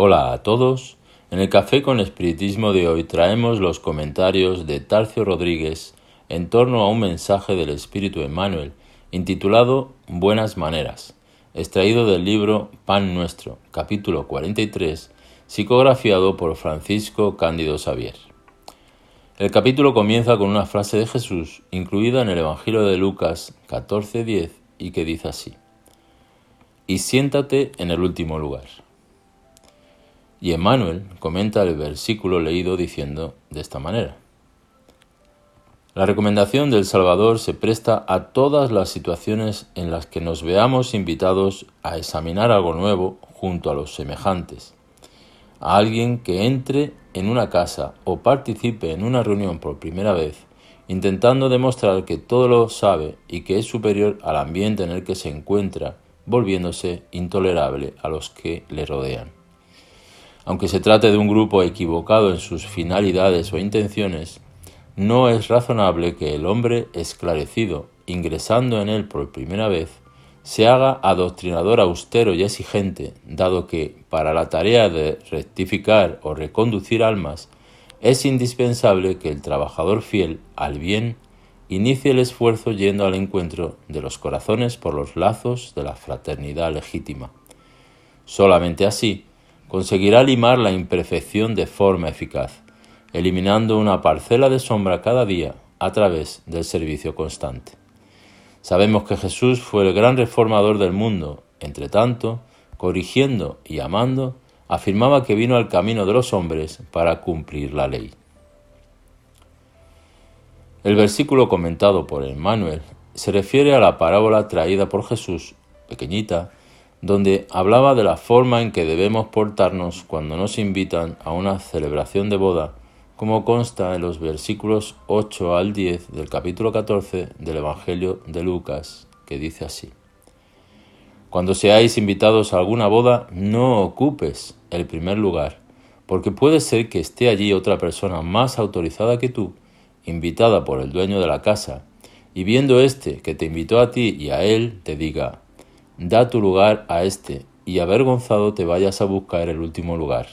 Hola a todos. En el Café con Espiritismo de hoy traemos los comentarios de Tarcio Rodríguez en torno a un mensaje del Espíritu Emmanuel intitulado Buenas Maneras, extraído del libro Pan Nuestro, capítulo 43, psicografiado por Francisco Cándido Xavier. El capítulo comienza con una frase de Jesús incluida en el Evangelio de Lucas 14:10 y que dice así, y siéntate en el último lugar. Y Emmanuel comenta el versículo leído diciendo de esta manera, la recomendación del Salvador se presta a todas las situaciones en las que nos veamos invitados a examinar algo nuevo junto a los semejantes, a alguien que entre en una casa o participe en una reunión por primera vez, intentando demostrar que todo lo sabe y que es superior al ambiente en el que se encuentra, volviéndose intolerable a los que le rodean. Aunque se trate de un grupo equivocado en sus finalidades o intenciones, no es razonable que el hombre esclarecido, ingresando en él por primera vez, se haga adoctrinador austero y exigente, dado que, para la tarea de rectificar o reconducir almas, es indispensable que el trabajador fiel al bien inicie el esfuerzo yendo al encuentro de los corazones por los lazos de la fraternidad legítima. Solamente así conseguirá limar la imperfección de forma eficaz eliminando una parcela de sombra cada día a través del servicio constante. Sabemos que Jesús fue el gran reformador del mundo, entre tanto, corrigiendo y amando, afirmaba que vino al camino de los hombres para cumplir la ley. El versículo comentado por Emmanuel se refiere a la parábola traída por Jesús, pequeñita, donde hablaba de la forma en que debemos portarnos cuando nos invitan a una celebración de boda como consta en los versículos 8 al 10 del capítulo 14 del Evangelio de Lucas, que dice así. Cuando seáis invitados a alguna boda, no ocupes el primer lugar, porque puede ser que esté allí otra persona más autorizada que tú, invitada por el dueño de la casa, y viendo éste que te invitó a ti y a él, te diga, da tu lugar a éste, y avergonzado te vayas a buscar el último lugar.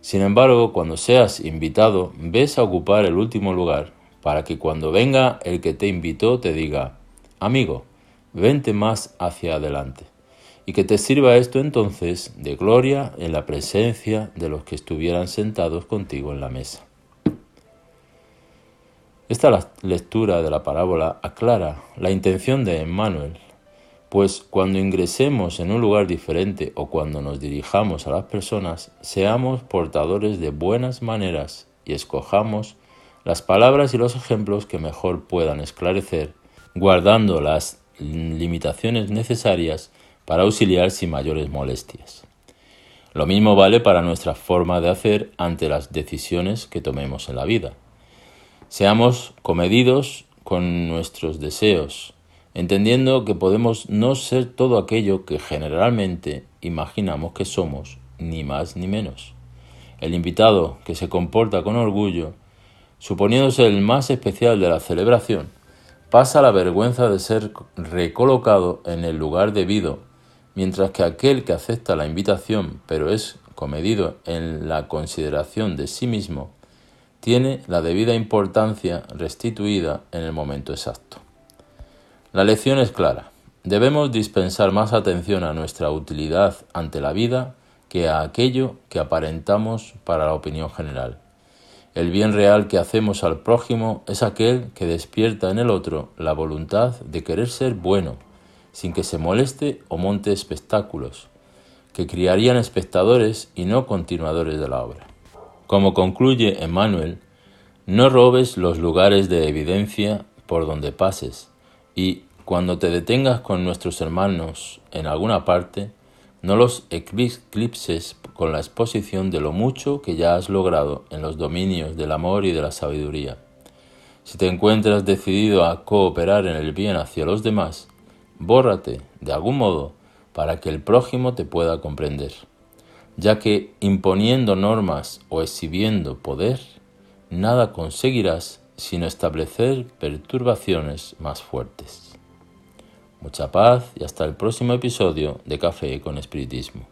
Sin embargo, cuando seas invitado, ves a ocupar el último lugar, para que cuando venga el que te invitó te diga, amigo, vente más hacia adelante, y que te sirva esto entonces de gloria en la presencia de los que estuvieran sentados contigo en la mesa. Esta lectura de la parábola aclara la intención de Emmanuel pues cuando ingresemos en un lugar diferente o cuando nos dirijamos a las personas, seamos portadores de buenas maneras y escojamos las palabras y los ejemplos que mejor puedan esclarecer, guardando las limitaciones necesarias para auxiliar sin mayores molestias. Lo mismo vale para nuestra forma de hacer ante las decisiones que tomemos en la vida. Seamos comedidos con nuestros deseos, entendiendo que podemos no ser todo aquello que generalmente imaginamos que somos, ni más ni menos. El invitado que se comporta con orgullo, suponiéndose el más especial de la celebración, pasa la vergüenza de ser recolocado en el lugar debido, mientras que aquel que acepta la invitación pero es comedido en la consideración de sí mismo, tiene la debida importancia restituida en el momento exacto. La lección es clara. Debemos dispensar más atención a nuestra utilidad ante la vida que a aquello que aparentamos para la opinión general. El bien real que hacemos al prójimo es aquel que despierta en el otro la voluntad de querer ser bueno, sin que se moleste o monte espectáculos, que criarían espectadores y no continuadores de la obra. Como concluye Emmanuel, no robes los lugares de evidencia por donde pases, y cuando te detengas con nuestros hermanos en alguna parte, no los eclipses con la exposición de lo mucho que ya has logrado en los dominios del amor y de la sabiduría. Si te encuentras decidido a cooperar en el bien hacia los demás, bórrate de algún modo para que el prójimo te pueda comprender, ya que imponiendo normas o exhibiendo poder, nada conseguirás sino establecer perturbaciones más fuertes. Mucha paz y hasta el próximo episodio de Café con Espiritismo.